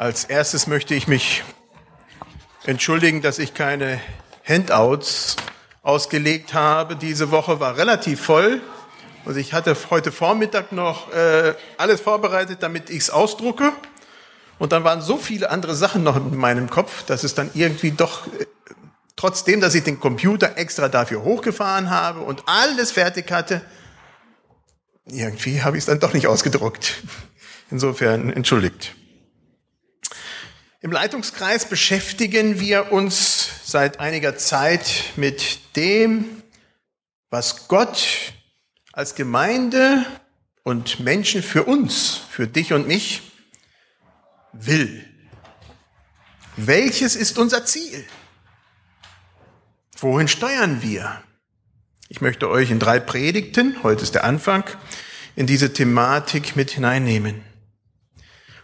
Als erstes möchte ich mich entschuldigen, dass ich keine Handouts ausgelegt habe. Diese Woche war relativ voll. Also ich hatte heute Vormittag noch äh, alles vorbereitet, damit ich es ausdrucke. Und dann waren so viele andere Sachen noch in meinem Kopf, dass es dann irgendwie doch, äh, trotzdem, dass ich den Computer extra dafür hochgefahren habe und alles fertig hatte, irgendwie habe ich es dann doch nicht ausgedruckt. Insofern entschuldigt. Im Leitungskreis beschäftigen wir uns seit einiger Zeit mit dem, was Gott als Gemeinde und Menschen für uns, für dich und mich, will. Welches ist unser Ziel? Wohin steuern wir? Ich möchte euch in drei Predigten, heute ist der Anfang, in diese Thematik mit hineinnehmen.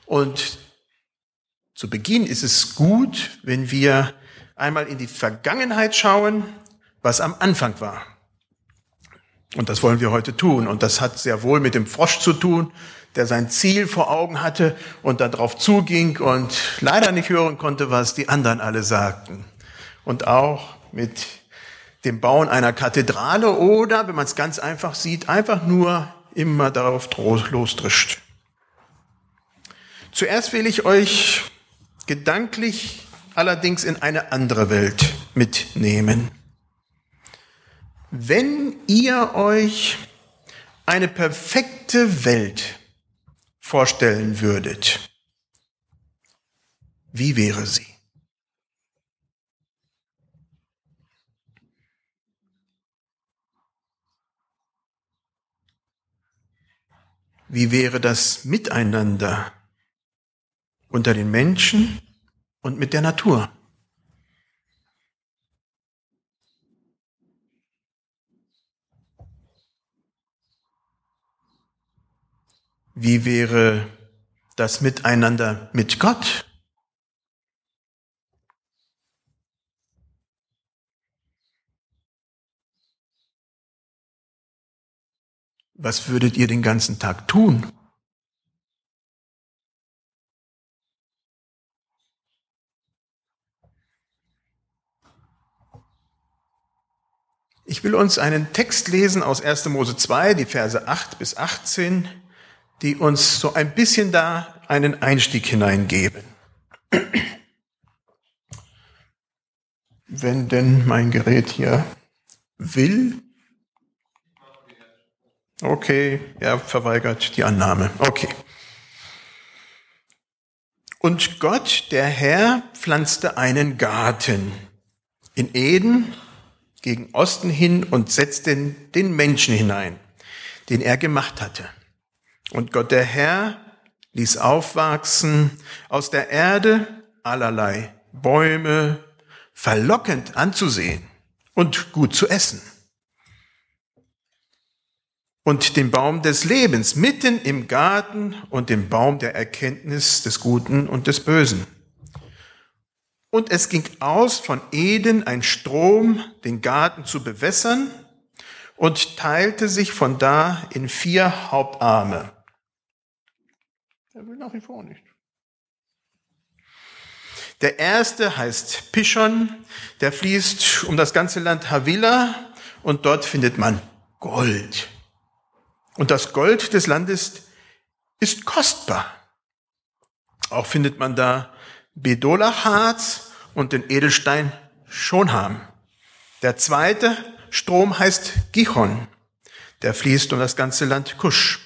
Und zu Beginn ist es gut, wenn wir einmal in die Vergangenheit schauen, was am Anfang war. Und das wollen wir heute tun. Und das hat sehr wohl mit dem Frosch zu tun, der sein Ziel vor Augen hatte und darauf zuging und leider nicht hören konnte, was die anderen alle sagten. Und auch mit dem Bauen einer Kathedrale oder, wenn man es ganz einfach sieht, einfach nur immer darauf losdrischt. Zuerst will ich euch gedanklich allerdings in eine andere Welt mitnehmen. Wenn ihr euch eine perfekte Welt vorstellen würdet, wie wäre sie? Wie wäre das Miteinander unter den Menschen und mit der Natur. Wie wäre das Miteinander mit Gott? Was würdet ihr den ganzen Tag tun? Ich will uns einen Text lesen aus 1. Mose 2, die Verse 8 bis 18, die uns so ein bisschen da einen Einstieg hineingeben. Wenn denn mein Gerät hier will. Okay, er verweigert die Annahme. Okay. Und Gott, der Herr, pflanzte einen Garten in Eden gegen Osten hin und setzte den Menschen hinein, den er gemacht hatte. Und Gott der Herr ließ aufwachsen aus der Erde allerlei Bäume, verlockend anzusehen und gut zu essen. Und den Baum des Lebens mitten im Garten und den Baum der Erkenntnis des Guten und des Bösen. Und es ging aus von Eden ein Strom, den Garten zu bewässern, und teilte sich von da in vier Hauptarme. Er will nach wie vor nicht. Der erste heißt Pishon, der fließt um das ganze Land Havila und dort findet man Gold. Und das Gold des Landes ist kostbar. Auch findet man da Bedolachharz und den Edelstein Schonham. Der zweite Strom heißt Gichon. Der fließt um das ganze Land Kusch.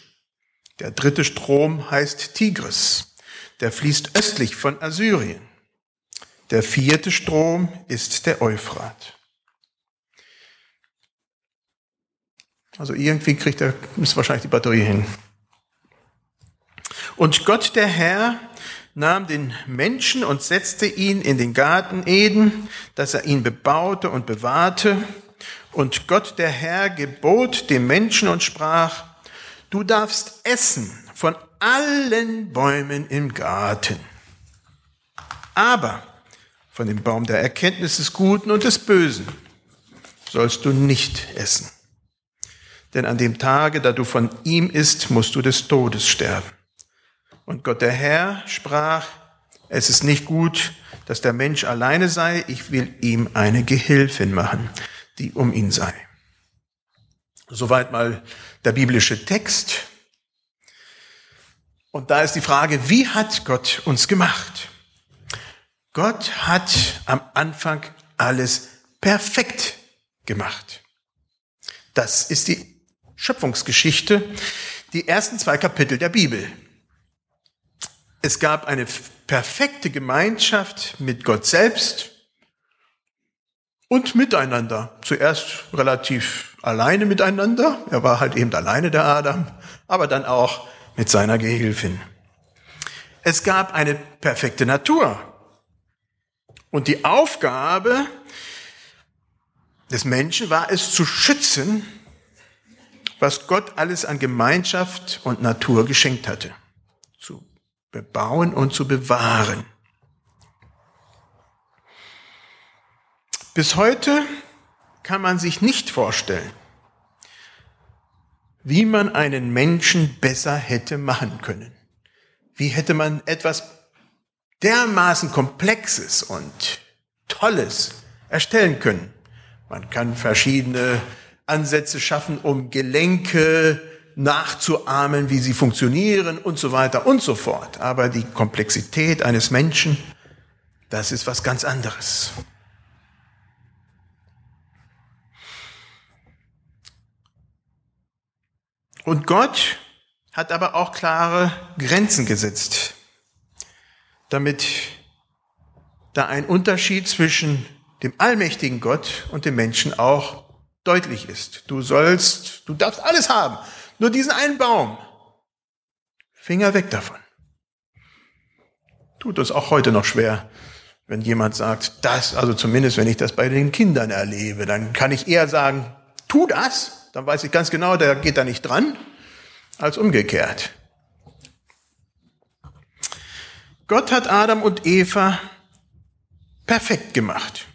Der dritte Strom heißt Tigris. Der fließt östlich von Assyrien. Der vierte Strom ist der Euphrat. Also irgendwie kriegt er, ist wahrscheinlich die Batterie hin. Und Gott der Herr nahm den Menschen und setzte ihn in den Garten Eden, dass er ihn bebaute und bewahrte. Und Gott der Herr gebot dem Menschen und sprach, du darfst essen von allen Bäumen im Garten. Aber von dem Baum der Erkenntnis des Guten und des Bösen sollst du nicht essen. Denn an dem Tage, da du von ihm isst, musst du des Todes sterben. Und Gott der Herr sprach, es ist nicht gut, dass der Mensch alleine sei, ich will ihm eine Gehilfin machen, die um ihn sei. Soweit mal der biblische Text. Und da ist die Frage, wie hat Gott uns gemacht? Gott hat am Anfang alles perfekt gemacht. Das ist die Schöpfungsgeschichte, die ersten zwei Kapitel der Bibel. Es gab eine perfekte Gemeinschaft mit Gott selbst und miteinander. Zuerst relativ alleine miteinander. Er war halt eben alleine der Adam, aber dann auch mit seiner Gehilfin. Es gab eine perfekte Natur. Und die Aufgabe des Menschen war es zu schützen, was Gott alles an Gemeinschaft und Natur geschenkt hatte. Bebauen und zu bewahren. Bis heute kann man sich nicht vorstellen, wie man einen Menschen besser hätte machen können. Wie hätte man etwas dermaßen Komplexes und Tolles erstellen können. Man kann verschiedene Ansätze schaffen, um Gelenke nachzuahmen, wie sie funktionieren und so weiter und so fort. Aber die Komplexität eines Menschen, das ist was ganz anderes. Und Gott hat aber auch klare Grenzen gesetzt, damit da ein Unterschied zwischen dem allmächtigen Gott und dem Menschen auch deutlich ist. Du sollst, du darfst alles haben, nur diesen einen Baum. Finger weg davon. Tut uns auch heute noch schwer, wenn jemand sagt, das, also zumindest wenn ich das bei den Kindern erlebe, dann kann ich eher sagen, tu das, dann weiß ich ganz genau, der geht da nicht dran, als umgekehrt. Gott hat Adam und Eva perfekt gemacht.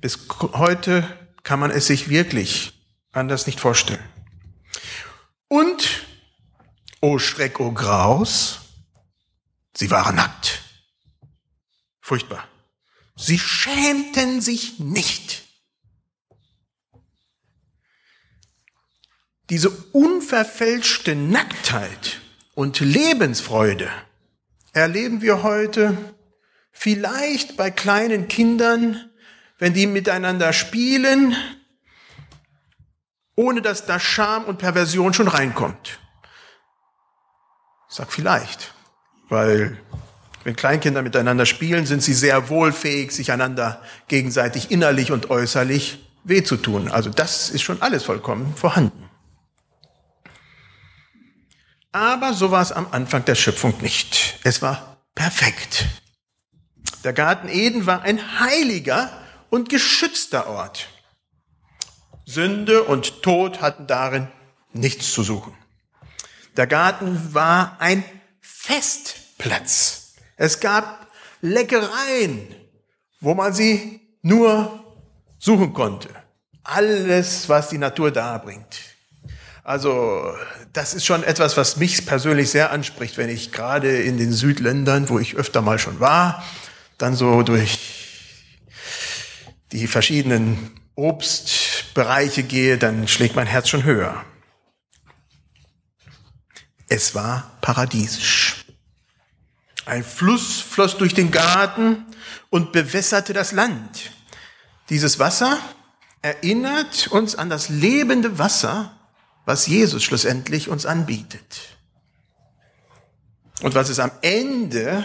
Bis heute kann man es sich wirklich anders nicht vorstellen. Und, oh Schreck, oh Graus, sie waren nackt. Furchtbar. Sie schämten sich nicht. Diese unverfälschte Nacktheit und Lebensfreude erleben wir heute vielleicht bei kleinen Kindern, wenn die miteinander spielen, ohne dass da Scham und Perversion schon reinkommt. Sag vielleicht, weil wenn Kleinkinder miteinander spielen, sind sie sehr wohlfähig, sich einander gegenseitig innerlich und äußerlich weh zu tun. Also das ist schon alles vollkommen vorhanden. Aber so war es am Anfang der Schöpfung nicht. Es war perfekt. Der Garten Eden war ein heiliger und geschützter Ort. Sünde und Tod hatten darin nichts zu suchen. Der Garten war ein Festplatz. Es gab Leckereien, wo man sie nur suchen konnte. Alles, was die Natur darbringt. Also das ist schon etwas, was mich persönlich sehr anspricht, wenn ich gerade in den Südländern, wo ich öfter mal schon war, dann so durch die verschiedenen Obstbereiche gehe, dann schlägt mein Herz schon höher. Es war paradiesisch. Ein Fluss floss durch den Garten und bewässerte das Land. Dieses Wasser erinnert uns an das lebende Wasser, was Jesus schlussendlich uns anbietet. Und was es am Ende,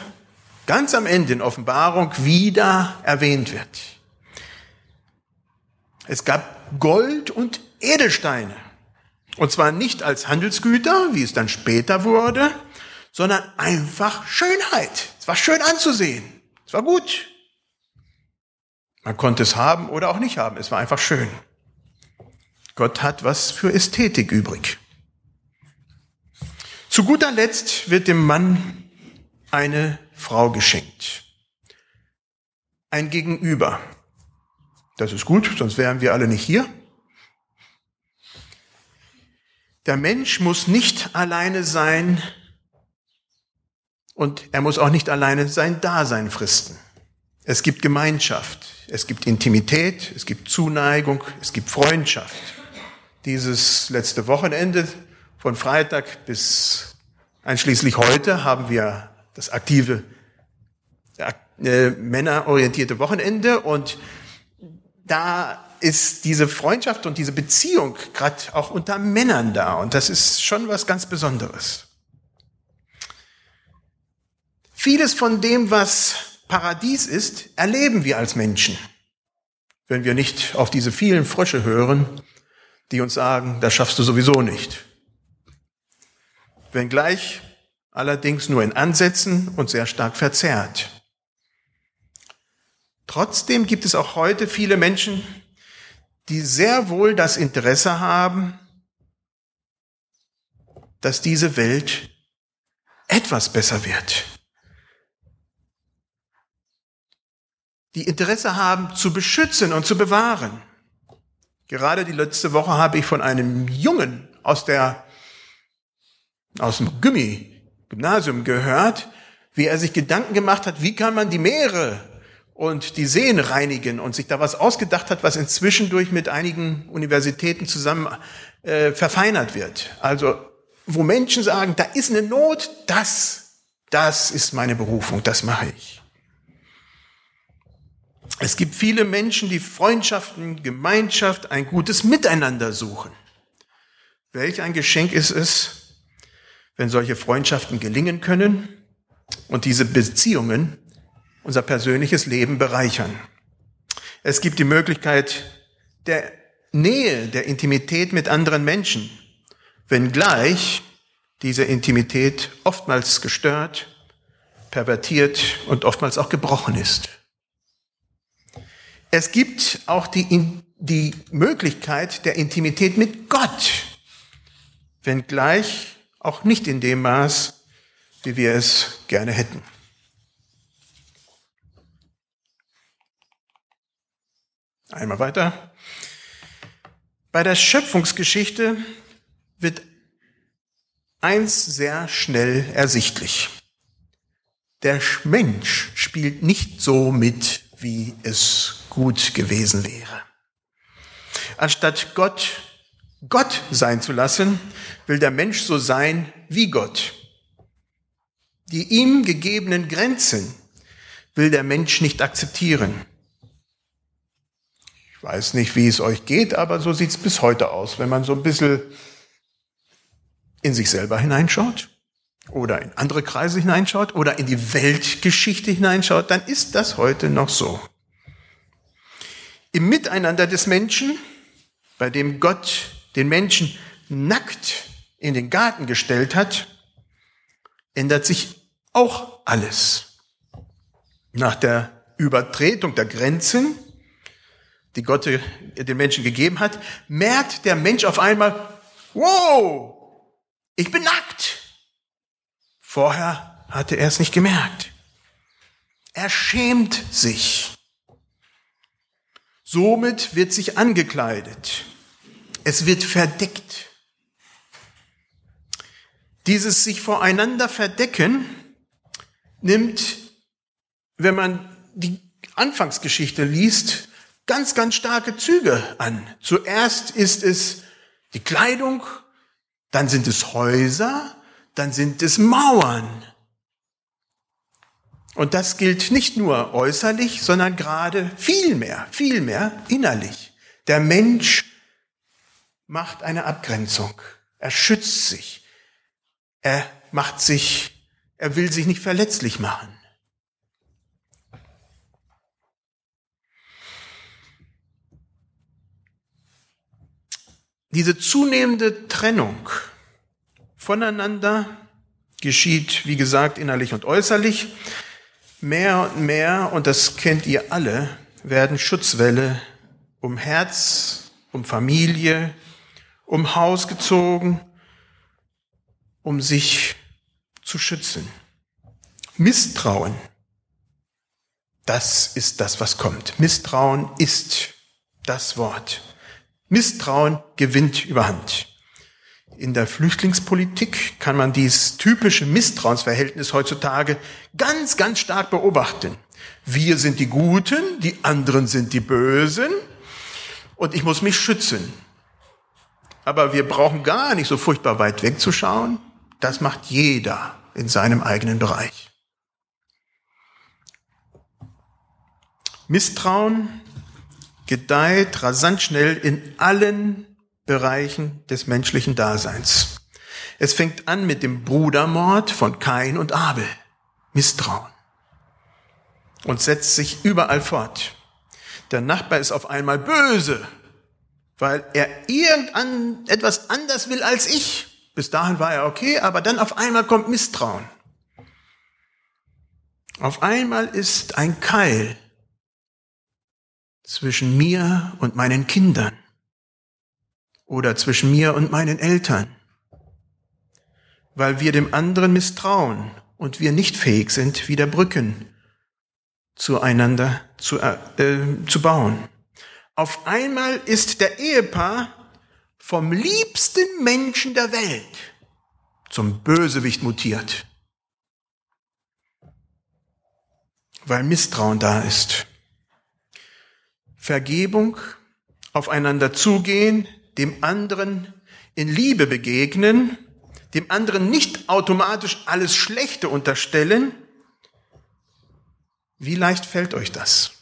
ganz am Ende in Offenbarung wieder erwähnt wird. Es gab Gold und Edelsteine. Und zwar nicht als Handelsgüter, wie es dann später wurde, sondern einfach Schönheit. Es war schön anzusehen. Es war gut. Man konnte es haben oder auch nicht haben. Es war einfach schön. Gott hat was für Ästhetik übrig. Zu guter Letzt wird dem Mann eine Frau geschenkt. Ein Gegenüber. Das ist gut, sonst wären wir alle nicht hier. Der Mensch muss nicht alleine sein, Und er muss auch nicht alleine sein Dasein fristen. Es gibt Gemeinschaft, es gibt Intimität, es gibt Zuneigung, es gibt Freundschaft. Dieses letzte Wochenende von Freitag bis einschließlich heute haben wir das aktive äh, männerorientierte Wochenende und da ist diese Freundschaft und diese Beziehung gerade auch unter Männern da und das ist schon was ganz Besonderes. Vieles von dem, was Paradies ist, erleben wir als Menschen, wenn wir nicht auf diese vielen Frösche hören, die uns sagen, das schaffst du sowieso nicht. Wenngleich allerdings nur in Ansätzen und sehr stark verzerrt. Trotzdem gibt es auch heute viele Menschen, die sehr wohl das Interesse haben, dass diese Welt etwas besser wird. Die Interesse haben, zu beschützen und zu bewahren. Gerade die letzte Woche habe ich von einem Jungen aus der, aus dem Gymnasium gehört, wie er sich Gedanken gemacht hat, wie kann man die Meere und die Seen reinigen und sich da was ausgedacht hat, was inzwischen durch mit einigen Universitäten zusammen äh, verfeinert wird. Also wo Menschen sagen, da ist eine Not, das, das ist meine Berufung, das mache ich. Es gibt viele Menschen, die Freundschaften, Gemeinschaft, ein gutes Miteinander suchen. Welch ein Geschenk ist es, wenn solche Freundschaften gelingen können und diese Beziehungen unser persönliches Leben bereichern. Es gibt die Möglichkeit der Nähe, der Intimität mit anderen Menschen, wenngleich diese Intimität oftmals gestört, pervertiert und oftmals auch gebrochen ist. Es gibt auch die, die Möglichkeit der Intimität mit Gott, wenngleich auch nicht in dem Maß, wie wir es gerne hätten. Einmal weiter. Bei der Schöpfungsgeschichte wird eins sehr schnell ersichtlich. Der Mensch spielt nicht so mit, wie es gut gewesen wäre. Anstatt Gott Gott sein zu lassen, will der Mensch so sein wie Gott. Die ihm gegebenen Grenzen will der Mensch nicht akzeptieren. Ich weiß nicht, wie es euch geht, aber so sieht es bis heute aus. Wenn man so ein bisschen in sich selber hineinschaut oder in andere Kreise hineinschaut oder in die Weltgeschichte hineinschaut, dann ist das heute noch so. Im Miteinander des Menschen, bei dem Gott den Menschen nackt in den Garten gestellt hat, ändert sich auch alles. Nach der Übertretung der Grenzen die Gott den Menschen gegeben hat, merkt der Mensch auf einmal, wow, ich bin nackt. Vorher hatte er es nicht gemerkt. Er schämt sich. Somit wird sich angekleidet. Es wird verdeckt. Dieses sich voreinander verdecken nimmt, wenn man die Anfangsgeschichte liest, ganz, ganz starke Züge an. Zuerst ist es die Kleidung, dann sind es Häuser, dann sind es Mauern. Und das gilt nicht nur äußerlich, sondern gerade viel mehr, viel mehr innerlich. Der Mensch macht eine Abgrenzung. Er schützt sich. Er macht sich, er will sich nicht verletzlich machen. Diese zunehmende Trennung voneinander geschieht, wie gesagt, innerlich und äußerlich. Mehr und mehr, und das kennt ihr alle, werden Schutzwälle um Herz, um Familie, um Haus gezogen, um sich zu schützen. Misstrauen, das ist das, was kommt. Misstrauen ist das Wort. Misstrauen gewinnt überhand. In der Flüchtlingspolitik kann man dieses typische Misstrauensverhältnis heutzutage ganz, ganz stark beobachten. Wir sind die Guten, die anderen sind die Bösen und ich muss mich schützen. Aber wir brauchen gar nicht so furchtbar weit wegzuschauen. Das macht jeder in seinem eigenen Bereich. Misstrauen gedeiht rasant schnell in allen Bereichen des menschlichen Daseins. Es fängt an mit dem Brudermord von Kain und Abel. Misstrauen. Und setzt sich überall fort. Der Nachbar ist auf einmal böse, weil er irgendan etwas anders will als ich. Bis dahin war er okay, aber dann auf einmal kommt Misstrauen. Auf einmal ist ein Keil zwischen mir und meinen Kindern oder zwischen mir und meinen Eltern, weil wir dem anderen misstrauen und wir nicht fähig sind, wieder Brücken zueinander zu, äh, zu bauen. Auf einmal ist der Ehepaar vom liebsten Menschen der Welt zum Bösewicht mutiert, weil Misstrauen da ist. Vergebung, aufeinander zugehen, dem anderen in Liebe begegnen, dem anderen nicht automatisch alles Schlechte unterstellen. Wie leicht fällt euch das?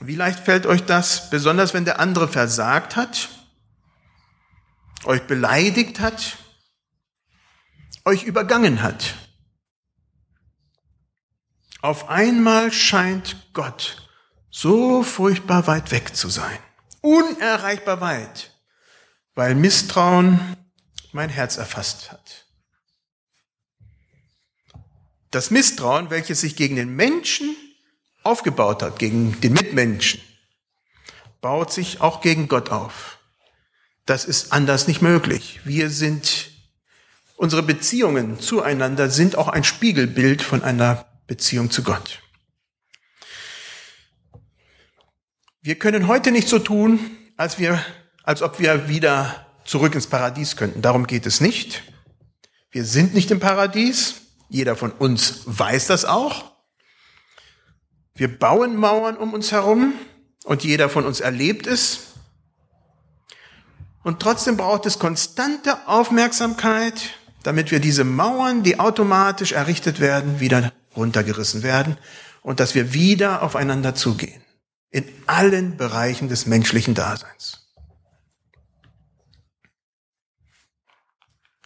Wie leicht fällt euch das, besonders wenn der andere versagt hat, euch beleidigt hat, euch übergangen hat? Auf einmal scheint Gott so furchtbar weit weg zu sein, unerreichbar weit, weil Misstrauen mein Herz erfasst hat. Das Misstrauen, welches sich gegen den Menschen aufgebaut hat, gegen den Mitmenschen, baut sich auch gegen Gott auf. Das ist anders nicht möglich. Wir sind, unsere Beziehungen zueinander sind auch ein Spiegelbild von einer Beziehung zu Gott. Wir können heute nicht so tun, als wir, als ob wir wieder zurück ins Paradies könnten. Darum geht es nicht. Wir sind nicht im Paradies. Jeder von uns weiß das auch. Wir bauen Mauern um uns herum und jeder von uns erlebt es. Und trotzdem braucht es konstante Aufmerksamkeit, damit wir diese Mauern, die automatisch errichtet werden, wieder runtergerissen werden und dass wir wieder aufeinander zugehen. In allen Bereichen des menschlichen Daseins.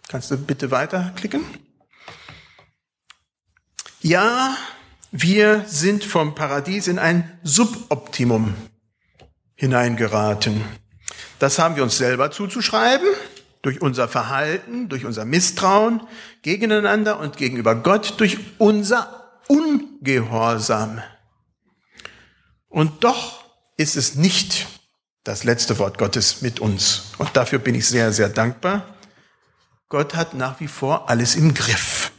Kannst du bitte weiterklicken? Ja, wir sind vom Paradies in ein Suboptimum hineingeraten. Das haben wir uns selber zuzuschreiben, durch unser Verhalten, durch unser Misstrauen gegeneinander und gegenüber Gott, durch unser Ungehorsam. Und doch ist es nicht das letzte Wort Gottes mit uns. Und dafür bin ich sehr, sehr dankbar. Gott hat nach wie vor alles im Griff.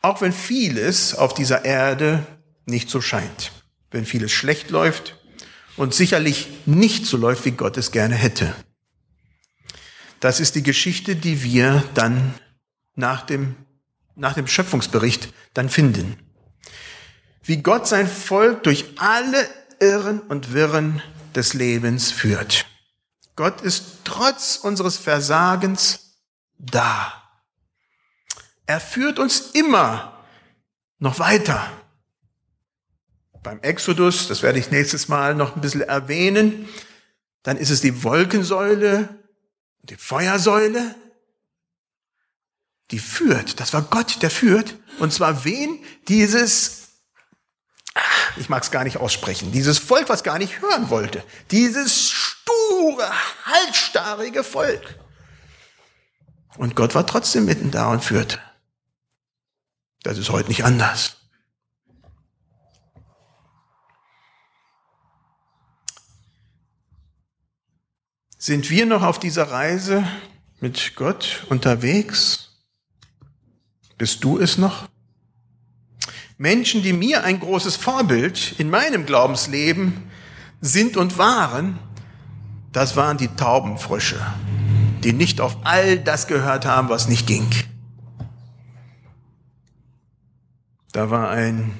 Auch wenn vieles auf dieser Erde nicht so scheint. Wenn vieles schlecht läuft und sicherlich nicht so läuft, wie Gott es gerne hätte. Das ist die Geschichte, die wir dann nach dem, nach dem Schöpfungsbericht dann finden. Wie Gott sein Volk durch alle Irren und Wirren des Lebens führt. Gott ist trotz unseres Versagens da. Er führt uns immer noch weiter. Beim Exodus, das werde ich nächstes Mal noch ein bisschen erwähnen, dann ist es die Wolkensäule die Feuersäule, die führt. Das war Gott, der führt. Und zwar wen? Dieses, ich mag es gar nicht aussprechen, dieses Volk, was gar nicht hören wollte. Dieses sture, halsstarrige Volk. Und Gott war trotzdem mitten da und führte. Das ist heute nicht anders. Sind wir noch auf dieser Reise mit Gott unterwegs? Bist du es noch? Menschen, die mir ein großes Vorbild in meinem Glaubensleben sind und waren, das waren die Taubenfrösche, die nicht auf all das gehört haben, was nicht ging. Da war ein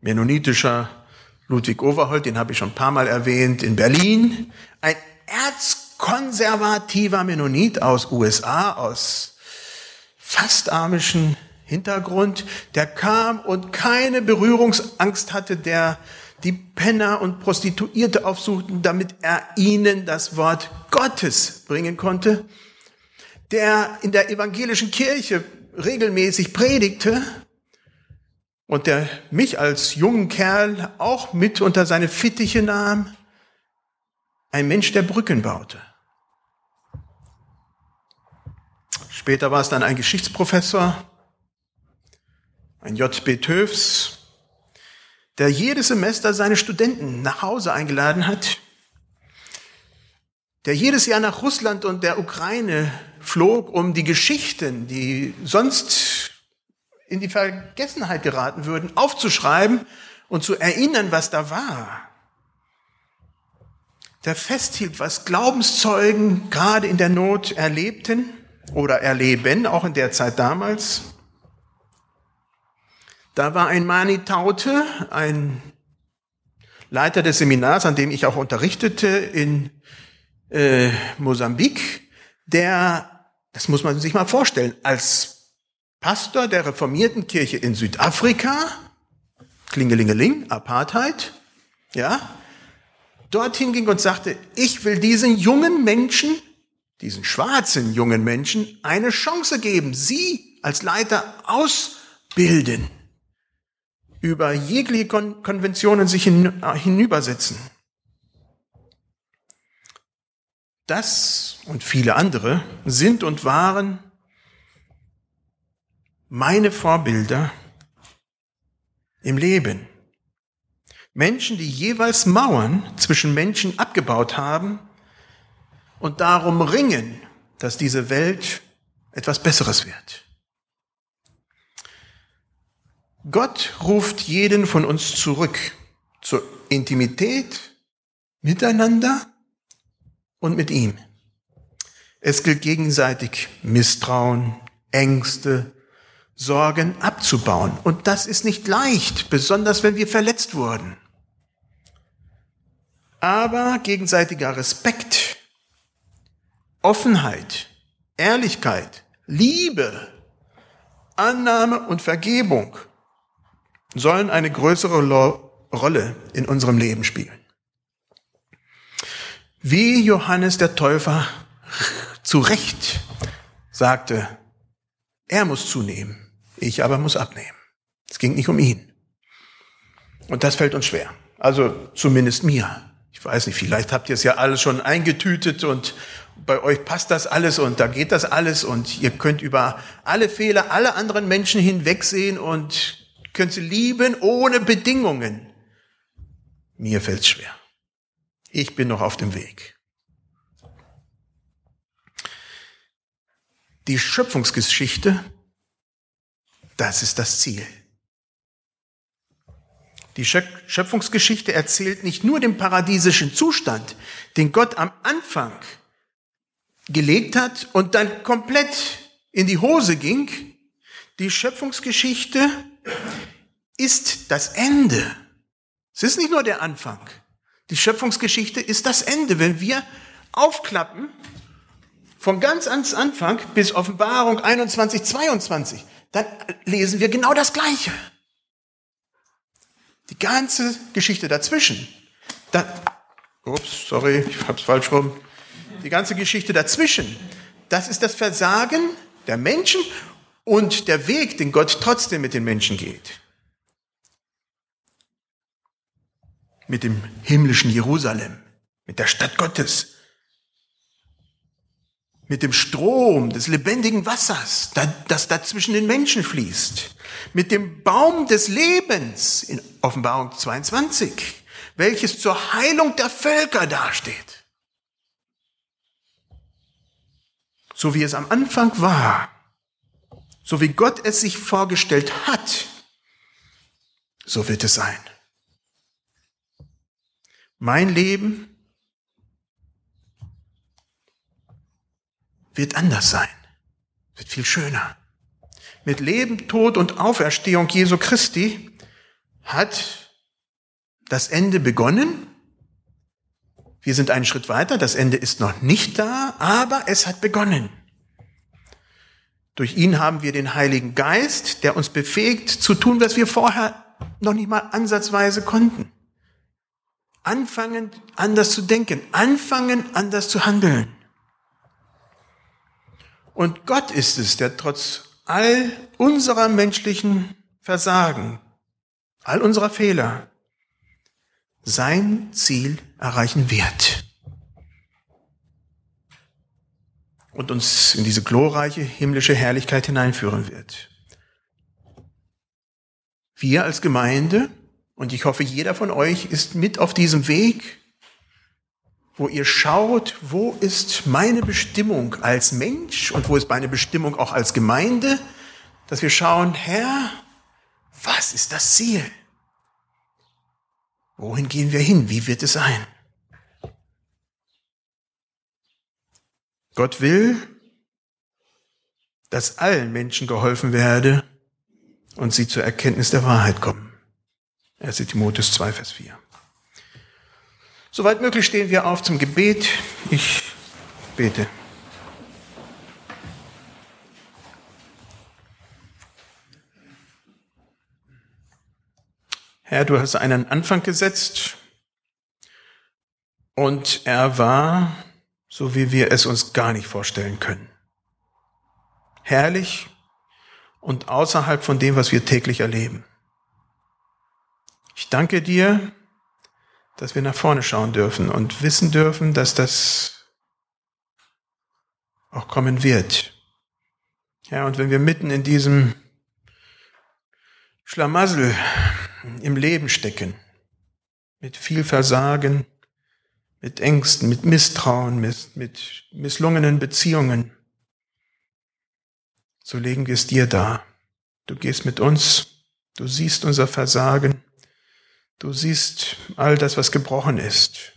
mennonitischer Ludwig Overholt, den habe ich schon ein paar Mal erwähnt, in Berlin, ein erzkonservativer Mennonit aus USA, aus fast amischen Hintergrund, der kam und keine Berührungsangst hatte, der die Penner und Prostituierte aufsuchten, damit er ihnen das Wort Gottes bringen konnte, der in der evangelischen Kirche regelmäßig predigte und der mich als jungen Kerl auch mit unter seine Fittiche nahm, ein Mensch, der Brücken baute. Später war es dann ein Geschichtsprofessor, ein J.B. Töfs, der jedes Semester seine Studenten nach Hause eingeladen hat, der jedes Jahr nach Russland und der Ukraine flog, um die Geschichten, die sonst in die Vergessenheit geraten würden, aufzuschreiben und zu erinnern, was da war. Der festhielt, was Glaubenszeugen gerade in der Not erlebten oder erleben, auch in der Zeit damals. Da war ein Mani Taute, ein Leiter des Seminars, an dem ich auch unterrichtete in äh, Mosambik, der, das muss man sich mal vorstellen, als Pastor der reformierten Kirche in Südafrika, Klingelingeling, Apartheid, ja, dorthin ging und sagte, ich will diesen jungen Menschen, diesen schwarzen jungen Menschen eine Chance geben, sie als Leiter ausbilden über jegliche Kon Konventionen sich hin, äh, hinübersetzen. Das und viele andere sind und waren meine Vorbilder im Leben. Menschen, die jeweils Mauern zwischen Menschen abgebaut haben und darum ringen, dass diese Welt etwas Besseres wird. Gott ruft jeden von uns zurück zur Intimität miteinander und mit ihm. Es gilt gegenseitig Misstrauen, Ängste, Sorgen abzubauen. Und das ist nicht leicht, besonders wenn wir verletzt wurden. Aber gegenseitiger Respekt, Offenheit, Ehrlichkeit, Liebe, Annahme und Vergebung sollen eine größere Rolle in unserem Leben spielen. Wie Johannes der Täufer zu Recht sagte, er muss zunehmen, ich aber muss abnehmen. Es ging nicht um ihn. Und das fällt uns schwer. Also zumindest mir. Ich weiß nicht, vielleicht habt ihr es ja alles schon eingetütet und bei euch passt das alles und da geht das alles und ihr könnt über alle Fehler aller anderen Menschen hinwegsehen und könnt sie lieben ohne Bedingungen. Mir fällt's schwer. Ich bin noch auf dem Weg. Die Schöpfungsgeschichte, das ist das Ziel. Die Schöpfungsgeschichte erzählt nicht nur den paradiesischen Zustand, den Gott am Anfang gelegt hat und dann komplett in die Hose ging. Die Schöpfungsgeschichte ist das Ende. Es ist nicht nur der Anfang. Die Schöpfungsgeschichte ist das Ende. Wenn wir aufklappen, von ganz ans Anfang bis Offenbarung 21, 22, dann lesen wir genau das Gleiche. Die ganze Geschichte dazwischen. Dann, ups, sorry, ich hab's falsch rum. Die ganze Geschichte dazwischen, das ist das Versagen der Menschen und der Weg, den Gott trotzdem mit den Menschen geht. Mit dem himmlischen Jerusalem, mit der Stadt Gottes, mit dem Strom des lebendigen Wassers, das da zwischen den Menschen fließt, mit dem Baum des Lebens in Offenbarung 22, welches zur Heilung der Völker dasteht. So wie es am Anfang war, so wie Gott es sich vorgestellt hat, so wird es sein. Mein Leben wird anders sein, wird viel schöner. Mit Leben, Tod und Auferstehung Jesu Christi hat das Ende begonnen. Wir sind einen Schritt weiter, das Ende ist noch nicht da, aber es hat begonnen. Durch ihn haben wir den Heiligen Geist, der uns befähigt zu tun, was wir vorher noch nicht mal ansatzweise konnten. Anfangen, anders zu denken, anfangen, anders zu handeln. Und Gott ist es, der trotz all unserer menschlichen Versagen, all unserer Fehler, sein Ziel erreichen wird. Und uns in diese glorreiche himmlische Herrlichkeit hineinführen wird. Wir als Gemeinde, und ich hoffe, jeder von euch ist mit auf diesem Weg, wo ihr schaut, wo ist meine Bestimmung als Mensch und wo ist meine Bestimmung auch als Gemeinde, dass wir schauen, Herr, was ist das Ziel? Wohin gehen wir hin? Wie wird es sein? Gott will, dass allen Menschen geholfen werde und sie zur Erkenntnis der Wahrheit kommen. 1. Timotheus 2, Vers 4. Soweit möglich stehen wir auf zum Gebet. Ich bete. Herr, du hast einen Anfang gesetzt und er war, so wie wir es uns gar nicht vorstellen können. Herrlich und außerhalb von dem, was wir täglich erleben. Ich danke dir, dass wir nach vorne schauen dürfen und wissen dürfen, dass das auch kommen wird. Ja, und wenn wir mitten in diesem Schlamassel im Leben stecken, mit viel Versagen, mit Ängsten, mit Misstrauen, mit, mit misslungenen Beziehungen, so legen wir es dir dar. Du gehst mit uns, du siehst unser Versagen, du siehst all das, was gebrochen ist.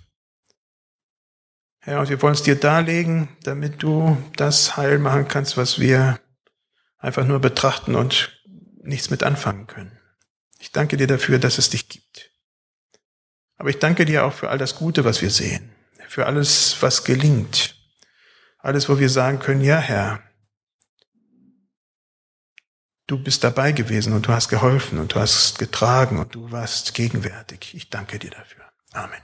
Herr, und wir wollen es dir darlegen, damit du das heil machen kannst, was wir einfach nur betrachten und nichts mit anfangen können. Ich danke dir dafür, dass es dich gibt. Aber ich danke dir auch für all das Gute, was wir sehen, für alles, was gelingt, alles, wo wir sagen können, ja Herr, du bist dabei gewesen und du hast geholfen und du hast getragen und du warst gegenwärtig. Ich danke dir dafür. Amen.